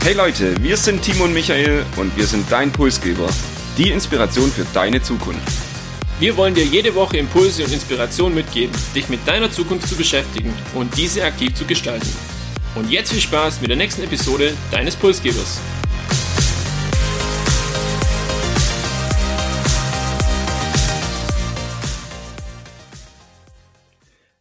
Hey Leute, wir sind Timo und Michael und wir sind dein Pulsgeber. Die Inspiration für deine Zukunft. Wir wollen dir jede Woche Impulse und Inspiration mitgeben, dich mit deiner Zukunft zu beschäftigen und diese aktiv zu gestalten. Und jetzt viel Spaß mit der nächsten Episode deines Pulsgebers.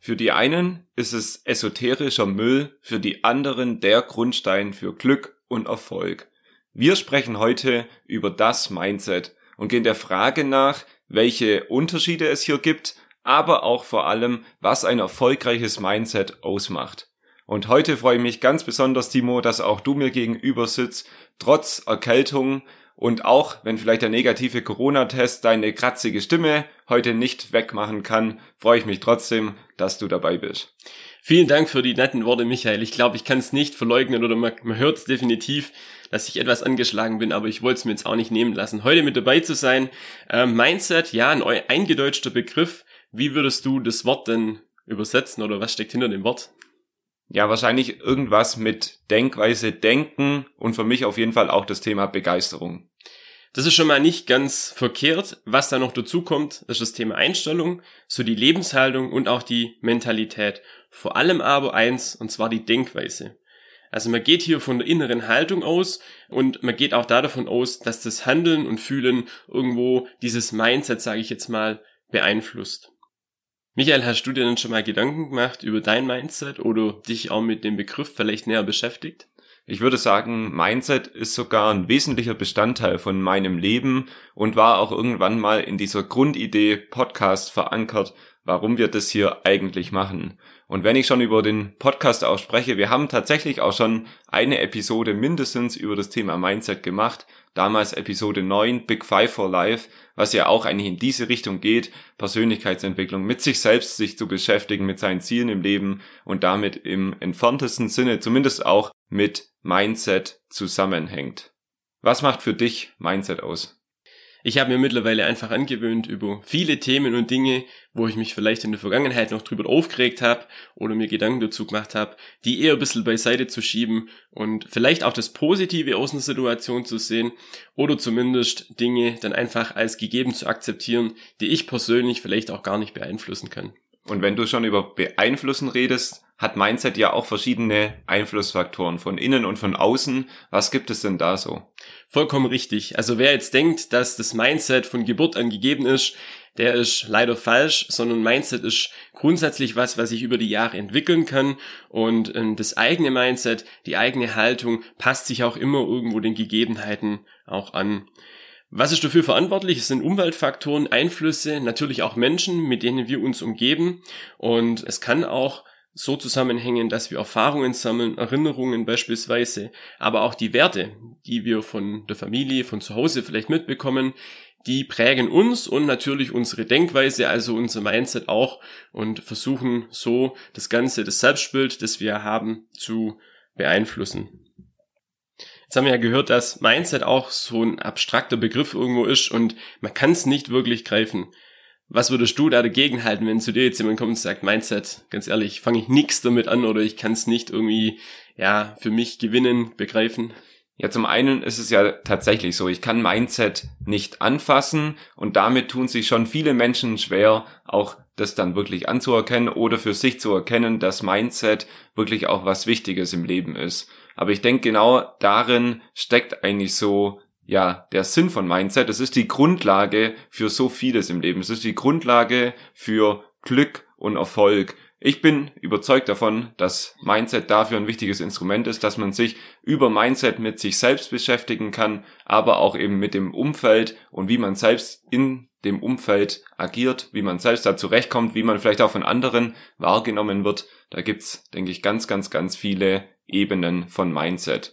Für die einen ist es esoterischer Müll, für die anderen der Grundstein für Glück und Erfolg. Wir sprechen heute über das Mindset und gehen der Frage nach, welche Unterschiede es hier gibt, aber auch vor allem, was ein erfolgreiches Mindset ausmacht. Und heute freue ich mich ganz besonders, Timo, dass auch du mir gegenüber sitzt, trotz Erkältung und auch wenn vielleicht der negative Corona-Test deine kratzige Stimme heute nicht wegmachen kann, freue ich mich trotzdem, dass du dabei bist. Vielen Dank für die netten Worte, Michael. Ich glaube, ich kann es nicht verleugnen oder man, man hört es definitiv, dass ich etwas angeschlagen bin, aber ich wollte es mir jetzt auch nicht nehmen lassen, heute mit dabei zu sein. Ähm, Mindset, ja, ein eingedeutschter Begriff. Wie würdest du das Wort denn übersetzen oder was steckt hinter dem Wort? Ja, wahrscheinlich irgendwas mit Denkweise, Denken und für mich auf jeden Fall auch das Thema Begeisterung. Das ist schon mal nicht ganz verkehrt. Was da noch dazu kommt, ist das Thema Einstellung, so die Lebenshaltung und auch die Mentalität. Vor allem aber eins, und zwar die Denkweise. Also man geht hier von der inneren Haltung aus und man geht auch da davon aus, dass das Handeln und Fühlen irgendwo dieses Mindset, sage ich jetzt mal, beeinflusst. Michael, hast du dir denn schon mal Gedanken gemacht über dein Mindset oder dich auch mit dem Begriff vielleicht näher beschäftigt? Ich würde sagen, Mindset ist sogar ein wesentlicher Bestandteil von meinem Leben und war auch irgendwann mal in dieser Grundidee Podcast verankert, warum wir das hier eigentlich machen. Und wenn ich schon über den Podcast auch spreche, wir haben tatsächlich auch schon eine Episode mindestens über das Thema Mindset gemacht. Damals Episode 9, Big Five for Life, was ja auch eigentlich in diese Richtung geht, Persönlichkeitsentwicklung, mit sich selbst sich zu beschäftigen, mit seinen Zielen im Leben und damit im entferntesten Sinne zumindest auch mit Mindset zusammenhängt. Was macht für dich Mindset aus? Ich habe mir mittlerweile einfach angewöhnt, über viele Themen und Dinge, wo ich mich vielleicht in der Vergangenheit noch drüber aufgeregt habe oder mir Gedanken dazu gemacht habe, die eher ein bisschen beiseite zu schieben und vielleicht auch das Positive aus einer Situation zu sehen oder zumindest Dinge dann einfach als gegeben zu akzeptieren, die ich persönlich vielleicht auch gar nicht beeinflussen kann. Und wenn du schon über beeinflussen redest, hat Mindset ja auch verschiedene Einflussfaktoren von innen und von außen. Was gibt es denn da so? Vollkommen richtig. Also wer jetzt denkt, dass das Mindset von Geburt an gegeben ist, der ist leider falsch, sondern Mindset ist grundsätzlich was, was sich über die Jahre entwickeln kann und ähm, das eigene Mindset, die eigene Haltung passt sich auch immer irgendwo den Gegebenheiten auch an. Was ist dafür verantwortlich? Es sind Umweltfaktoren, Einflüsse, natürlich auch Menschen, mit denen wir uns umgeben und es kann auch so zusammenhängen, dass wir Erfahrungen sammeln, Erinnerungen beispielsweise, aber auch die Werte, die wir von der Familie, von zu Hause vielleicht mitbekommen, die prägen uns und natürlich unsere Denkweise, also unser Mindset auch und versuchen so das Ganze, das Selbstbild, das wir haben, zu beeinflussen. Jetzt haben wir ja gehört, dass Mindset auch so ein abstrakter Begriff irgendwo ist und man kann es nicht wirklich greifen. Was würdest du da dagegen halten, wenn zu dir jetzt jemand kommt und sagt, Mindset, ganz ehrlich, fange ich nichts damit an oder ich kann es nicht irgendwie, ja, für mich gewinnen, begreifen? Ja, zum einen ist es ja tatsächlich so, ich kann Mindset nicht anfassen und damit tun sich schon viele Menschen schwer, auch das dann wirklich anzuerkennen oder für sich zu erkennen, dass Mindset wirklich auch was Wichtiges im Leben ist. Aber ich denke, genau darin steckt eigentlich so ja, der Sinn von Mindset. Es ist die Grundlage für so vieles im Leben. Es ist die Grundlage für Glück und Erfolg. Ich bin überzeugt davon, dass Mindset dafür ein wichtiges Instrument ist, dass man sich über Mindset mit sich selbst beschäftigen kann, aber auch eben mit dem Umfeld und wie man selbst in dem Umfeld agiert, wie man selbst da zurechtkommt, wie man vielleicht auch von anderen wahrgenommen wird. Da gibt's, denke ich, ganz, ganz, ganz viele Ebenen von Mindset.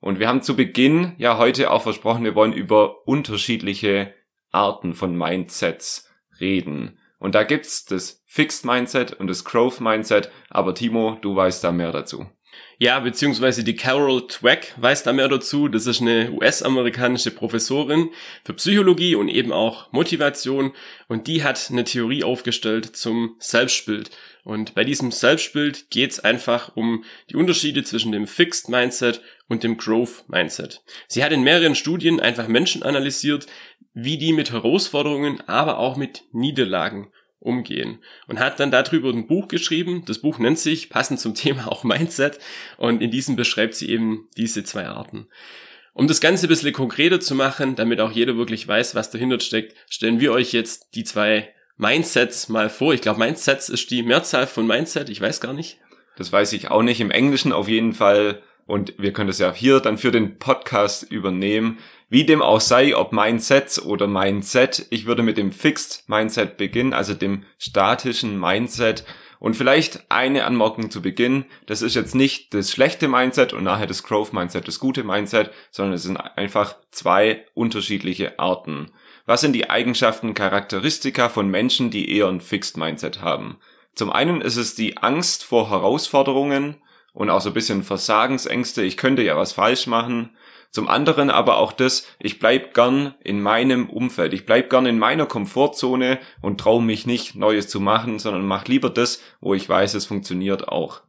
Und wir haben zu Beginn ja heute auch versprochen, wir wollen über unterschiedliche Arten von Mindsets reden. Und da gibt's das Fixed Mindset und das Growth Mindset, aber Timo, du weißt da mehr dazu. Ja, beziehungsweise die Carol Dweck weiß da mehr dazu. Das ist eine US-amerikanische Professorin für Psychologie und eben auch Motivation. Und die hat eine Theorie aufgestellt zum Selbstbild. Und bei diesem Selbstbild geht es einfach um die Unterschiede zwischen dem Fixed Mindset und dem Growth Mindset. Sie hat in mehreren Studien einfach Menschen analysiert, wie die mit Herausforderungen, aber auch mit Niederlagen umgehen und hat dann darüber ein Buch geschrieben. Das Buch nennt sich passend zum Thema auch Mindset und in diesem beschreibt sie eben diese zwei Arten. Um das Ganze ein bisschen konkreter zu machen, damit auch jeder wirklich weiß, was dahinter steckt, stellen wir euch jetzt die zwei Mindsets mal vor. Ich glaube, Mindsets ist die Mehrzahl von Mindset, ich weiß gar nicht. Das weiß ich auch nicht. Im Englischen auf jeden Fall. Und wir können das ja hier dann für den Podcast übernehmen. Wie dem auch sei, ob Mindsets oder Mindset, ich würde mit dem Fixed Mindset beginnen, also dem statischen Mindset. Und vielleicht eine Anmerkung zu Beginn. Das ist jetzt nicht das schlechte Mindset und nachher das Growth Mindset, das gute Mindset, sondern es sind einfach zwei unterschiedliche Arten. Was sind die Eigenschaften, Charakteristika von Menschen, die eher ein Fixed Mindset haben? Zum einen ist es die Angst vor Herausforderungen und auch so ein bisschen Versagensängste, ich könnte ja was falsch machen. Zum anderen aber auch das, ich bleib gern in meinem Umfeld, ich bleib gern in meiner Komfortzone und traue mich nicht, Neues zu machen, sondern mach lieber das, wo ich weiß, es funktioniert auch.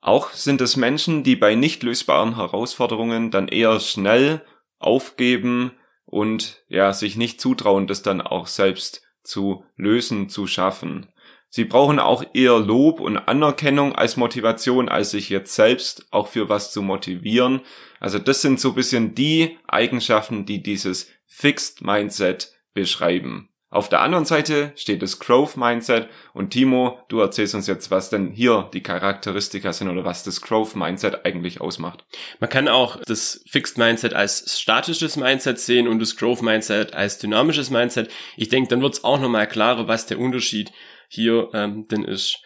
Auch sind es Menschen, die bei nicht lösbaren Herausforderungen dann eher schnell aufgeben und ja, sich nicht zutrauen, das dann auch selbst zu lösen, zu schaffen. Sie brauchen auch eher Lob und Anerkennung als Motivation, als sich jetzt selbst auch für was zu motivieren. Also das sind so bisschen die Eigenschaften, die dieses Fixed Mindset beschreiben. Auf der anderen Seite steht das Growth Mindset und Timo, du erzählst uns jetzt, was denn hier die Charakteristika sind oder was das Growth Mindset eigentlich ausmacht. Man kann auch das Fixed Mindset als statisches Mindset sehen und das Growth Mindset als dynamisches Mindset. Ich denke, dann wird es auch nochmal klarer, was der Unterschied hier ähm, denn ist.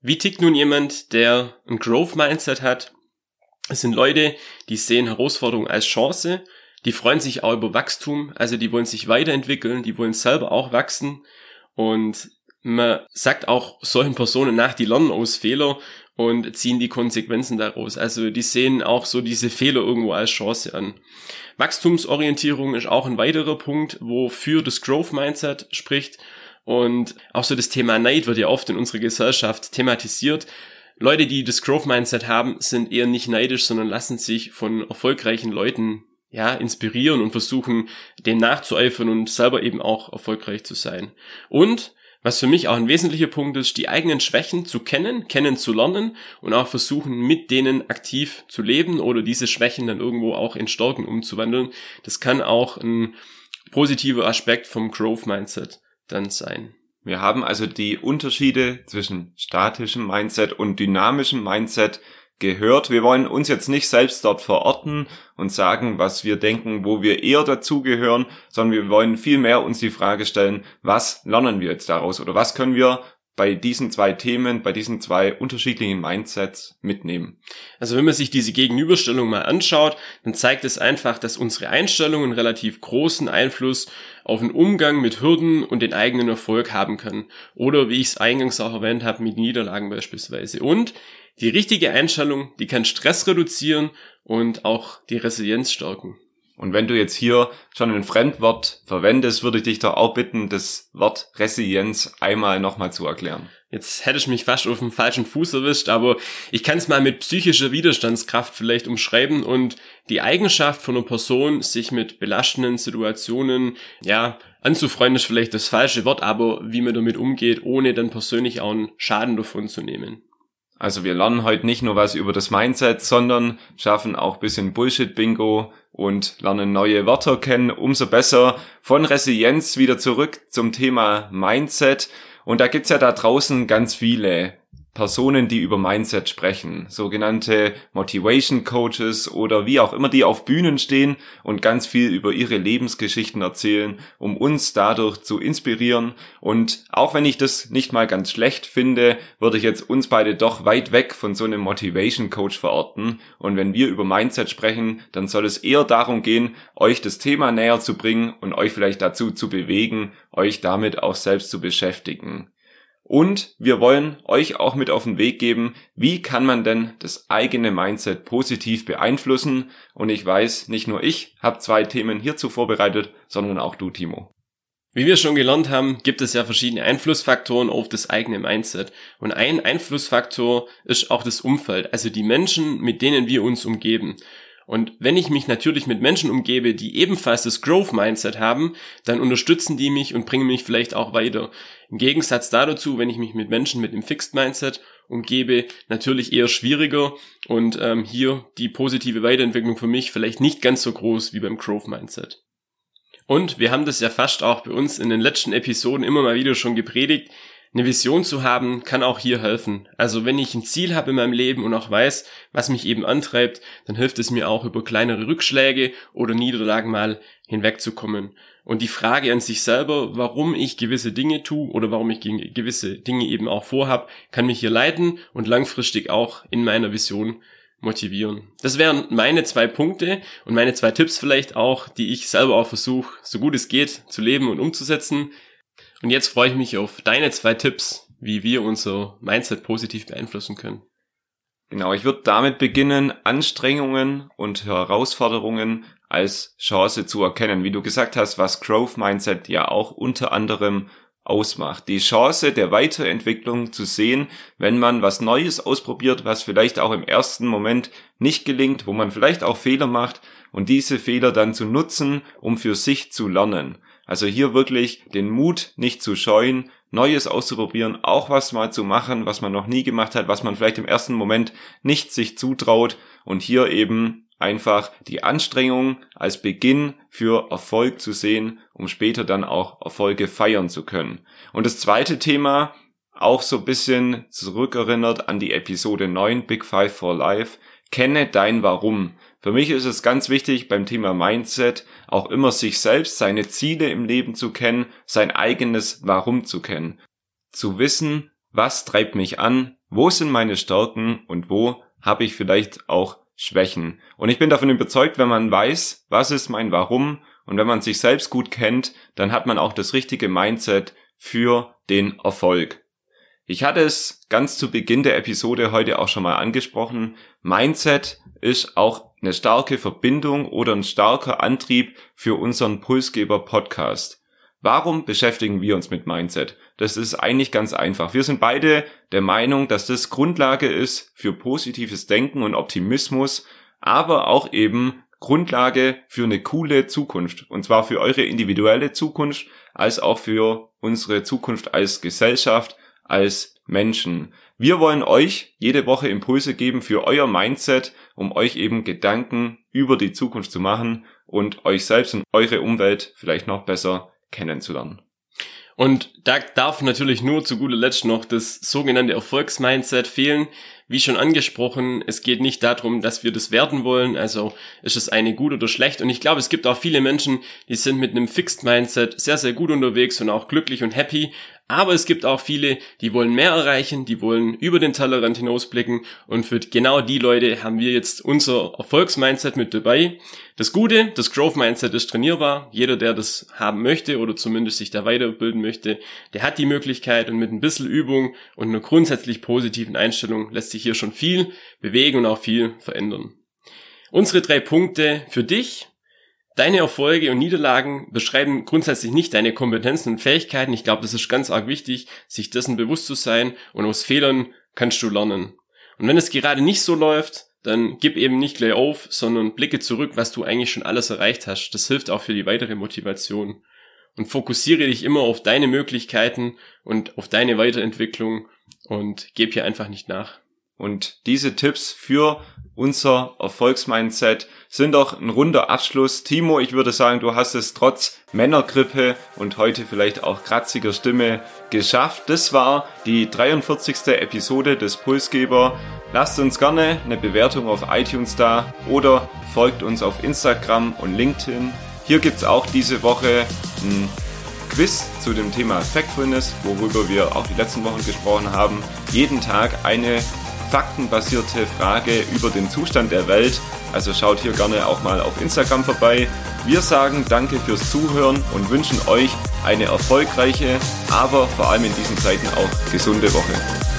Wie tickt nun jemand, der ein Growth Mindset hat? Es sind Leute, die sehen Herausforderungen als Chance, die freuen sich auch über Wachstum, also die wollen sich weiterentwickeln, die wollen selber auch wachsen und man sagt auch solchen Personen nach, die lernen aus Fehler und ziehen die Konsequenzen daraus. Also die sehen auch so diese Fehler irgendwo als Chance an. Wachstumsorientierung ist auch ein weiterer Punkt, wofür das Growth Mindset spricht. Und auch so das Thema Neid wird ja oft in unserer Gesellschaft thematisiert. Leute, die das Growth Mindset haben, sind eher nicht neidisch, sondern lassen sich von erfolgreichen Leuten ja, inspirieren und versuchen, dem nachzueifern und selber eben auch erfolgreich zu sein. Und was für mich auch ein wesentlicher Punkt ist, die eigenen Schwächen zu kennen, kennen zu lernen und auch versuchen, mit denen aktiv zu leben oder diese Schwächen dann irgendwo auch in Stärken umzuwandeln. Das kann auch ein positiver Aspekt vom Growth Mindset dann sein. Wir haben also die Unterschiede zwischen statischem Mindset und dynamischem Mindset gehört. Wir wollen uns jetzt nicht selbst dort verorten und sagen, was wir denken, wo wir eher dazugehören, sondern wir wollen vielmehr uns die Frage stellen, was lernen wir jetzt daraus oder was können wir bei diesen zwei Themen, bei diesen zwei unterschiedlichen Mindsets mitnehmen. Also wenn man sich diese Gegenüberstellung mal anschaut, dann zeigt es einfach, dass unsere Einstellungen relativ großen Einfluss auf den Umgang mit Hürden und den eigenen Erfolg haben können. Oder wie ich es eingangs auch erwähnt habe, mit Niederlagen beispielsweise. Und die richtige Einstellung, die kann Stress reduzieren und auch die Resilienz stärken. Und wenn du jetzt hier schon ein Fremdwort verwendest, würde ich dich doch auch bitten, das Wort Resilienz einmal nochmal zu erklären. Jetzt hätte ich mich fast auf den falschen Fuß erwischt, aber ich kann es mal mit psychischer Widerstandskraft vielleicht umschreiben und die Eigenschaft von einer Person, sich mit belastenden Situationen, ja, anzufreunden ist vielleicht das falsche Wort, aber wie man damit umgeht, ohne dann persönlich auch einen Schaden davon zu nehmen. Also wir lernen heute nicht nur was über das Mindset, sondern schaffen auch bisschen Bullshit-Bingo und lernen neue Wörter kennen. Umso besser von Resilienz wieder zurück zum Thema Mindset. Und da gibt's ja da draußen ganz viele Personen, die über Mindset sprechen, sogenannte Motivation Coaches oder wie auch immer, die auf Bühnen stehen und ganz viel über ihre Lebensgeschichten erzählen, um uns dadurch zu inspirieren. Und auch wenn ich das nicht mal ganz schlecht finde, würde ich jetzt uns beide doch weit weg von so einem Motivation Coach verorten. Und wenn wir über Mindset sprechen, dann soll es eher darum gehen, euch das Thema näher zu bringen und euch vielleicht dazu zu bewegen, euch damit auch selbst zu beschäftigen. Und wir wollen euch auch mit auf den Weg geben, wie kann man denn das eigene Mindset positiv beeinflussen. Und ich weiß, nicht nur ich habe zwei Themen hierzu vorbereitet, sondern auch du, Timo. Wie wir schon gelernt haben, gibt es ja verschiedene Einflussfaktoren auf das eigene Mindset. Und ein Einflussfaktor ist auch das Umfeld, also die Menschen, mit denen wir uns umgeben. Und wenn ich mich natürlich mit Menschen umgebe, die ebenfalls das Growth Mindset haben, dann unterstützen die mich und bringen mich vielleicht auch weiter. Im Gegensatz dazu, wenn ich mich mit Menschen mit dem Fixed Mindset umgebe, natürlich eher schwieriger und ähm, hier die positive Weiterentwicklung für mich vielleicht nicht ganz so groß wie beim Growth Mindset. Und wir haben das ja fast auch bei uns in den letzten Episoden immer mal wieder schon gepredigt. Eine Vision zu haben, kann auch hier helfen. Also wenn ich ein Ziel habe in meinem Leben und auch weiß, was mich eben antreibt, dann hilft es mir auch über kleinere Rückschläge oder Niederlagen mal hinwegzukommen. Und die Frage an sich selber, warum ich gewisse Dinge tue oder warum ich gewisse Dinge eben auch vorhab, kann mich hier leiten und langfristig auch in meiner Vision motivieren. Das wären meine zwei Punkte und meine zwei Tipps vielleicht auch, die ich selber auch versuche, so gut es geht, zu leben und umzusetzen. Und jetzt freue ich mich auf deine zwei Tipps, wie wir unser Mindset positiv beeinflussen können. Genau, ich würde damit beginnen, Anstrengungen und Herausforderungen als Chance zu erkennen. Wie du gesagt hast, was Growth Mindset ja auch unter anderem ausmacht. Die Chance der Weiterentwicklung zu sehen, wenn man was Neues ausprobiert, was vielleicht auch im ersten Moment nicht gelingt, wo man vielleicht auch Fehler macht und diese Fehler dann zu nutzen, um für sich zu lernen. Also hier wirklich den Mut nicht zu scheuen, Neues auszuprobieren, auch was mal zu machen, was man noch nie gemacht hat, was man vielleicht im ersten Moment nicht sich zutraut und hier eben einfach die Anstrengung als Beginn für Erfolg zu sehen, um später dann auch Erfolge feiern zu können. Und das zweite Thema, auch so ein bisschen zurückerinnert an die Episode 9 Big Five for Life, kenne dein Warum. Für mich ist es ganz wichtig beim Thema Mindset auch immer sich selbst, seine Ziele im Leben zu kennen, sein eigenes Warum zu kennen. Zu wissen, was treibt mich an, wo sind meine Stärken und wo habe ich vielleicht auch Schwächen. Und ich bin davon überzeugt, wenn man weiß, was ist mein Warum und wenn man sich selbst gut kennt, dann hat man auch das richtige Mindset für den Erfolg. Ich hatte es ganz zu Beginn der Episode heute auch schon mal angesprochen. Mindset ist auch eine starke Verbindung oder ein starker Antrieb für unseren Pulsgeber Podcast. Warum beschäftigen wir uns mit Mindset? Das ist eigentlich ganz einfach. Wir sind beide der Meinung, dass das Grundlage ist für positives Denken und Optimismus, aber auch eben Grundlage für eine coole Zukunft. Und zwar für eure individuelle Zukunft, als auch für unsere Zukunft als Gesellschaft, als Menschen. Wir wollen euch jede Woche Impulse geben für euer Mindset, um euch eben Gedanken über die Zukunft zu machen und euch selbst und eure Umwelt vielleicht noch besser kennenzulernen. Und da darf natürlich nur zu guter Letzt noch das sogenannte Erfolgsmindset fehlen. Wie schon angesprochen, es geht nicht darum, dass wir das werten wollen, also ist es eine gut oder schlecht. Und ich glaube, es gibt auch viele Menschen, die sind mit einem Fixed Mindset sehr, sehr gut unterwegs und auch glücklich und happy. Aber es gibt auch viele, die wollen mehr erreichen, die wollen über den Tellerrand hinausblicken und für genau die Leute haben wir jetzt unser Erfolgsmindset mit dabei. Das Gute, das Growth Mindset ist trainierbar. Jeder, der das haben möchte oder zumindest sich da weiterbilden möchte, der hat die Möglichkeit und mit ein bisschen Übung und einer grundsätzlich positiven Einstellung lässt sich hier schon viel bewegen und auch viel verändern. Unsere drei Punkte für dich, Deine Erfolge und Niederlagen beschreiben grundsätzlich nicht deine Kompetenzen und Fähigkeiten. Ich glaube, das ist ganz arg wichtig, sich dessen bewusst zu sein und aus Fehlern kannst du lernen. Und wenn es gerade nicht so läuft, dann gib eben nicht gleich auf, sondern blicke zurück, was du eigentlich schon alles erreicht hast. Das hilft auch für die weitere Motivation. Und fokussiere dich immer auf deine Möglichkeiten und auf deine Weiterentwicklung und gib hier einfach nicht nach. Und diese Tipps für unser Erfolgsmindset sind doch ein runder Abschluss. Timo, ich würde sagen, du hast es trotz Männergrippe und heute vielleicht auch kratziger Stimme geschafft. Das war die 43. Episode des Pulsgeber. Lasst uns gerne eine Bewertung auf iTunes da oder folgt uns auf Instagram und LinkedIn. Hier gibt's auch diese Woche ein Quiz zu dem Thema Factfulness, worüber wir auch die letzten Wochen gesprochen haben. Jeden Tag eine faktenbasierte Frage über den Zustand der Welt. Also schaut hier gerne auch mal auf Instagram vorbei. Wir sagen danke fürs Zuhören und wünschen euch eine erfolgreiche, aber vor allem in diesen Zeiten auch gesunde Woche.